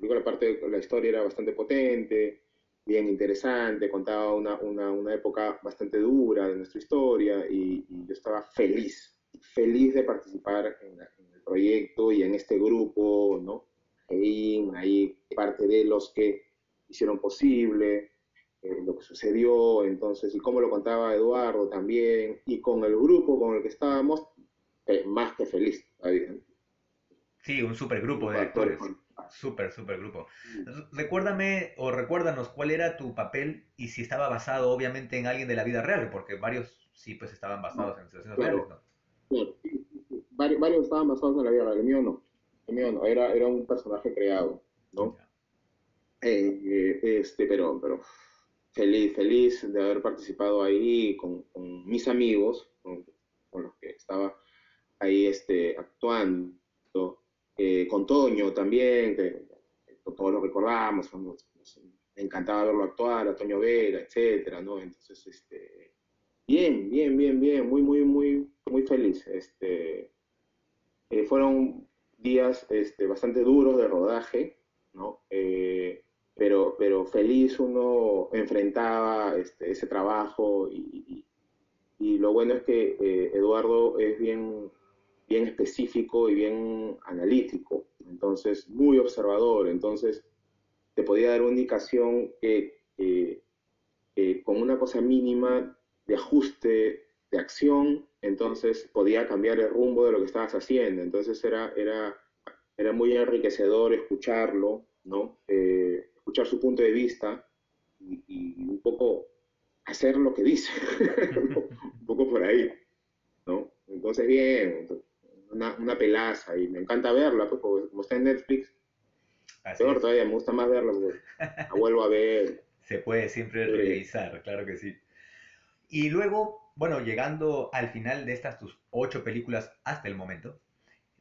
la parte la historia era bastante potente, bien interesante, contaba una, una, una época bastante dura de nuestra historia y, yo estaba feliz, feliz de participar en, el proyecto y en este grupo, ¿no? Ahí, ahí parte de los que hicieron posible eh, lo que sucedió, entonces, y cómo lo contaba Eduardo también, y con el grupo con el que estábamos, eh, más que feliz. Sí, un super grupo de actores. Súper, súper grupo. Recuérdame o recuérdanos cuál era tu papel y si estaba basado obviamente en alguien de la vida real, porque varios sí pues estaban basados en situaciones reales, ¿no? Varios, estaban basados en la vida real, el mío no. El mío no, era, era un personaje creado, ¿no? Eh, este, pero, pero feliz, feliz de haber participado ahí con, mis amigos, con, con, los que estaba ahí este, actuando eh, con Toño también, que, todos lo recordamos, me encantaba verlo actuar, a Toño Vera, etcétera, ¿no? Entonces, este, bien, bien, bien, bien, muy, muy, muy, muy feliz. Este, eh, fueron días este, bastante duros de rodaje, ¿no? Eh, pero, pero feliz uno enfrentaba este, ese trabajo y, y, lo bueno es que Eduardo es bien bien específico y bien analítico, entonces muy observador, entonces te podía dar una indicación que, con una cosa mínima de ajuste de acción, entonces podía cambiar el rumbo de lo que estabas haciendo, entonces era, era, era muy enriquecedor escucharlo, ¿no? Eh, escuchar su punto de vista y, un poco hacer lo que dice, un poco por ahí, ¿no? Entonces, bien, una, una pelaza y me encanta verla, pues, como está en Netflix, peor todavía, me gusta más verla, la vuelvo a ver. Se puede siempre revisar, claro que sí. Y luego, bueno, llegando al final de estas tus ocho películas hasta el momento,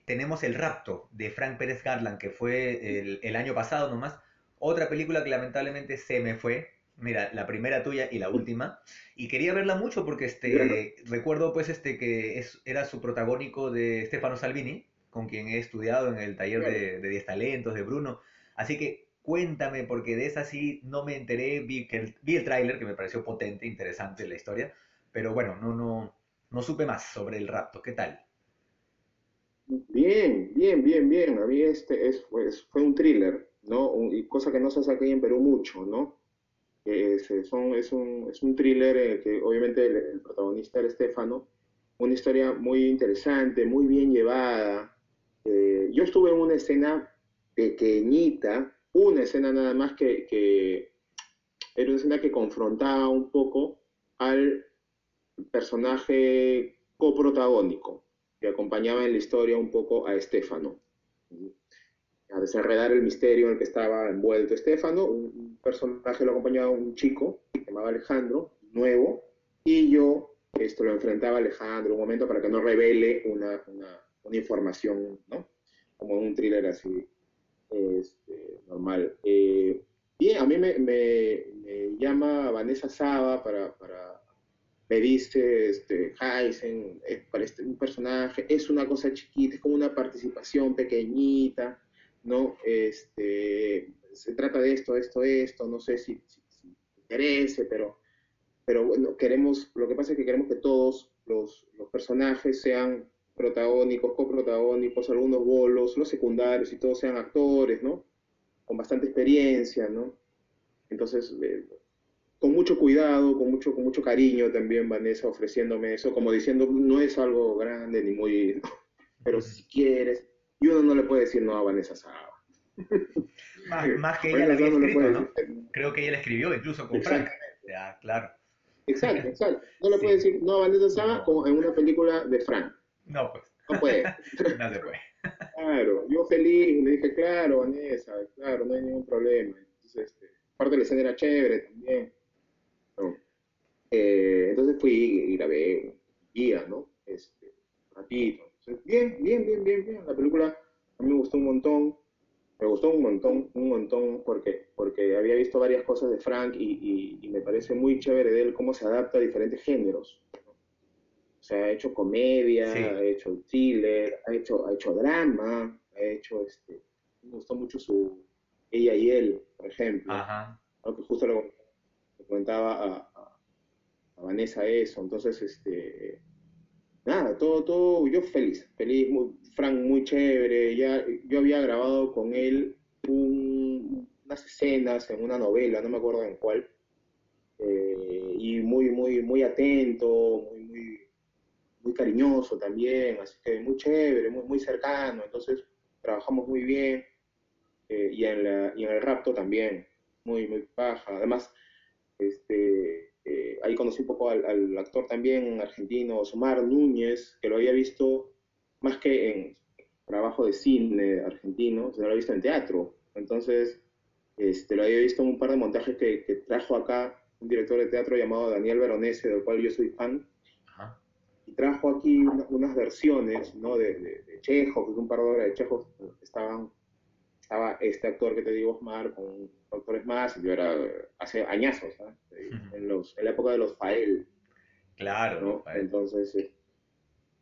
tenemos El Rapto de Frank Pérez Garland, que fue el, el año pasado nomás. Otra película que lamentablemente se me fue, Mira, la primera tuya y la última. Y quería verla mucho porque este recuerdo pues este que es, era su protagónico de Stefano Salvini, con quien he estudiado en el taller de, de 10 talentos de Bruno. Así que cuéntame, porque de esa sí no me enteré, vi, que el, vi el tráiler que me pareció potente, interesante la historia, pero bueno, no, no, no supe más sobre el rapto. ¿Qué tal? Bien, bien, bien, bien. A mí este es, fue un thriller, ¿no? y cosa que no se hace aquí en Perú mucho, ¿no? Es, son, es, un, es un thriller en el que obviamente el, protagonista era Estefano, una historia muy interesante, muy bien llevada. Eh, yo estuve en una escena pequeñita, una escena nada más que, que era una escena que confrontaba un poco al personaje coprotagónico, que acompañaba en la historia un poco a Estefano a desenredar el misterio en el que estaba envuelto Estefano. Un, personaje lo acompañaba un chico que se llamaba Alejandro, nuevo, y yo esto lo enfrentaba a Alejandro un momento para que no revele una, una, información, ¿no? Como un thriller así este, normal. Eh, y a mí me, me, llama Vanessa Saba para, para me dice, este, Heisen, es para este, un personaje, es una cosa chiquita, es como una participación pequeñita, ¿no? Este, se trata de esto, esto, esto, no sé si, si, interese, pero, pero bueno, queremos, lo que pasa es que queremos que todos los, los personajes sean protagónicos, coprotagónicos, algunos bolos, los secundarios y todos sean actores, ¿no? Con bastante experiencia, ¿no? Entonces, eh, con mucho cuidado, con mucho, con mucho cariño también Vanessa ofreciéndome eso, como diciendo, no es algo grande ni muy, pero si quieres, y uno no le puede decir no a Vanessa Saba. Más, que ella la había escrito, ¿no? Creo que ella la escribió incluso con Frank. Ya, claro. Exacto, exacto. No le puede decir no a Vanessa Saba como en una película de Frank. No, pues. No puede. no se puede. Claro, yo feliz, le dije, claro, Vanessa, claro, no hay ningún problema. Entonces, este, parte de la escena era chévere también. Eh, entonces fui y grabé guía, ¿no? Este, ratito. Bien, bien, bien, bien, bien. La película a mí me gustó un montón. Me gustó un montón, un montón, porque, porque había visto varias cosas de Frank y, y, me parece muy chévere de él cómo se adapta a diferentes géneros. O sea, ha hecho comedia, ha hecho thriller, ha hecho, ha hecho drama, ha hecho, este, me gustó mucho su Ella y Él, por ejemplo. Ajá. Que justo lo, comentaba a, a Vanessa eso, entonces, este, nada, todo, todo, yo feliz, feliz, muy, Frank muy chévere, ya, yo había grabado con él unas escenas en una novela, no me acuerdo en cuál, eh, y muy, muy, muy atento, muy, muy, muy cariñoso también, así que muy chévere, muy, muy cercano, entonces trabajamos muy bien, eh, y, en la, y en el rapto también, muy, muy baja, además, este, eh, ahí conocí un poco al, actor también argentino, Omar Núñez, que lo había visto más que en trabajo de cine argentino, se lo había visto en teatro. Entonces, este, lo había visto en un par de montajes que, trajo acá un director de teatro llamado Daniel Veronese, del cual yo soy fan. Y trajo aquí unas versiones ¿no? de, de, de Chekhov, un par de obras de Chekhov estaban estaba este actor que te digo, Osmar, con doctores más, yo era hace añazos, en, los, en la época de los Fael. Claro. Entonces, eh,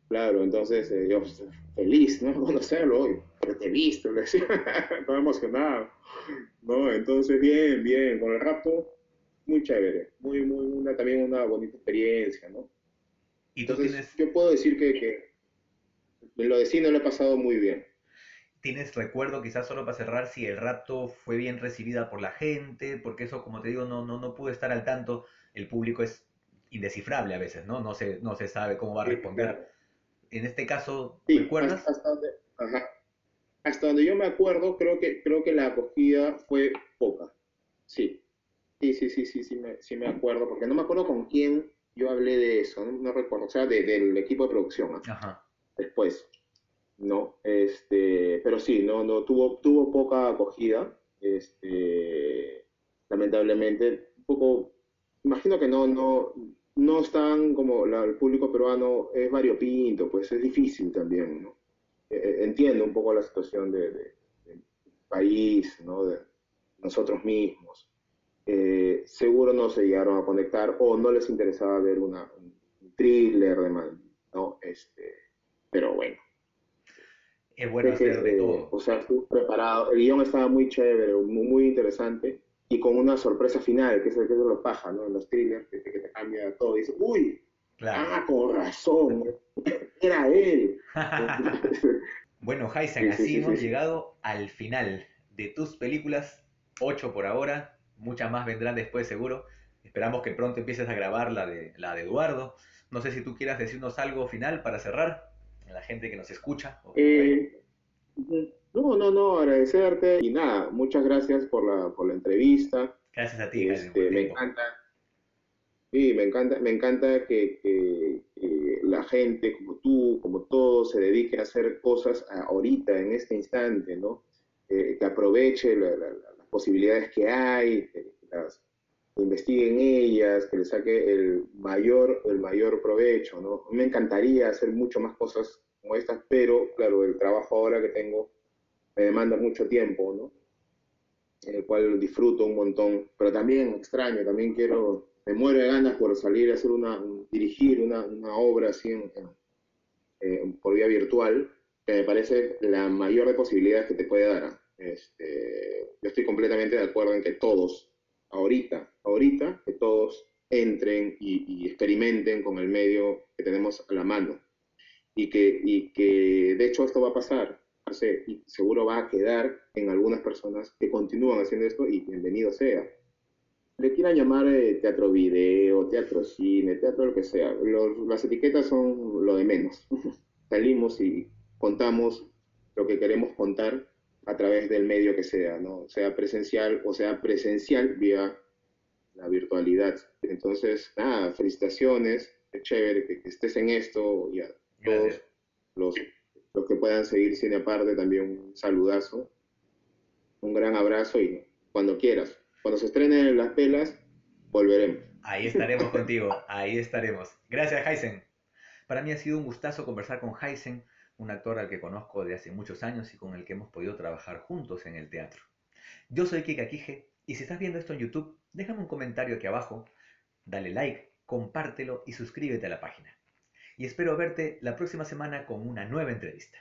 claro, entonces eh, yo pues, feliz, ¿no? Conocerlo hoy, pero te he visto, le decía, estaba emocionado, ¿no? Entonces, bien, bien, con el rapto, muy chévere, muy, muy, una, también una bonita experiencia, ¿no? ¿Y tú tienes... Yo puedo decir que, que lo de cine lo he pasado muy bien. ¿Tienes recuerdo, quizás solo para cerrar, si el rapto fue bien recibida por la gente? Porque eso, como te digo, no, no, no pude estar al tanto. El público es indescifrable a veces, ¿no? No se, no se sabe cómo va a responder. En este caso, ¿recuerdas? Hasta, donde, hasta donde yo me acuerdo, creo que, creo que la acogida fue poca. Sí. Sí, sí, sí, sí, sí me, sí me acuerdo, porque no me acuerdo con quién yo hablé de eso, no, recuerdo, o sea, del equipo de producción. Ajá. Después. ¿No? Este, pero sí, no, no tuvo, tuvo poca acogida, este, lamentablemente, poco, imagino que no, no, no están como el público peruano es variopinto, pues es difícil también, ¿no? E, e, entiendo un poco la situación de, país, ¿no? De nosotros mismos. Eh, seguro no se llegaron a conectar o no les interesaba ver una, un thriller de ¿no? Este, pero bueno, es bueno hacer de todo. O sea, estuve preparado. El guion estaba muy chévere, muy, interesante y con una sorpresa final, que es, el que es lo paja, ¿no? En los thrillers, que, te cambia todo. Y dices, uy, ah, con razón, era él. bueno, Jason, así hemos llegado al final de tus películas, ocho por ahora, muchas más vendrán después seguro. Esperamos que pronto empieces a grabar la de, la de Eduardo. No sé si tú quieras decirnos algo final para cerrar la gente que nos escucha? Eh, no, no, no, agradecerte y nada, muchas gracias por la, por la entrevista. Gracias a ti, este, me encanta. Sí, me encanta, me encanta que, la gente como tú, como todos, se dedique a hacer cosas ahorita, en este instante, ¿no? Eh, que aproveche las posibilidades que hay, que las investigue en ellas, que le saque el mayor, el mayor provecho, ¿no? Me encantaría hacer mucho más cosas como estas, pero claro, el trabajo ahora que tengo me demanda mucho tiempo, ¿no? En el cual disfruto un montón, pero también extraño, también quiero, me muero de ganas por salir a hacer una, dirigir una, una obra así por vía virtual, que me parece la mayor de posibilidades que te puede dar. Este, yo estoy completamente de acuerdo en que todos, ahorita, ahorita, que todos entren y, experimenten con el medio que tenemos a la mano. Y que, y que de hecho esto va a pasar, y seguro va a quedar en algunas personas que continúan haciendo esto y bienvenido sea. le quieran llamar eh, teatro video, teatro cine, teatro lo que sea. las etiquetas son lo de menos. Salimos y contamos lo que queremos contar a través del medio que sea, ¿no? Sea presencial o sea presencial vía la virtualidad. Entonces, nada, felicitaciones, es chévere que, estés en esto y a todos los, los que puedan seguir Cine Aparte también un saludazo, un gran abrazo y cuando quieras, cuando se estrenen las pelas, volveremos. Ahí estaremos contigo, ahí estaremos. Gracias, Heisen. Para mí ha sido un gustazo conversar con Heisen, un actor al que conozco de hace muchos años y con el que hemos podido trabajar juntos en el teatro. Yo soy Kika Quije y si estás viendo esto en YouTube, déjame un comentario aquí abajo, dale like, compártelo y suscríbete a la página. Y espero verte la próxima semana con una nueva entrevista.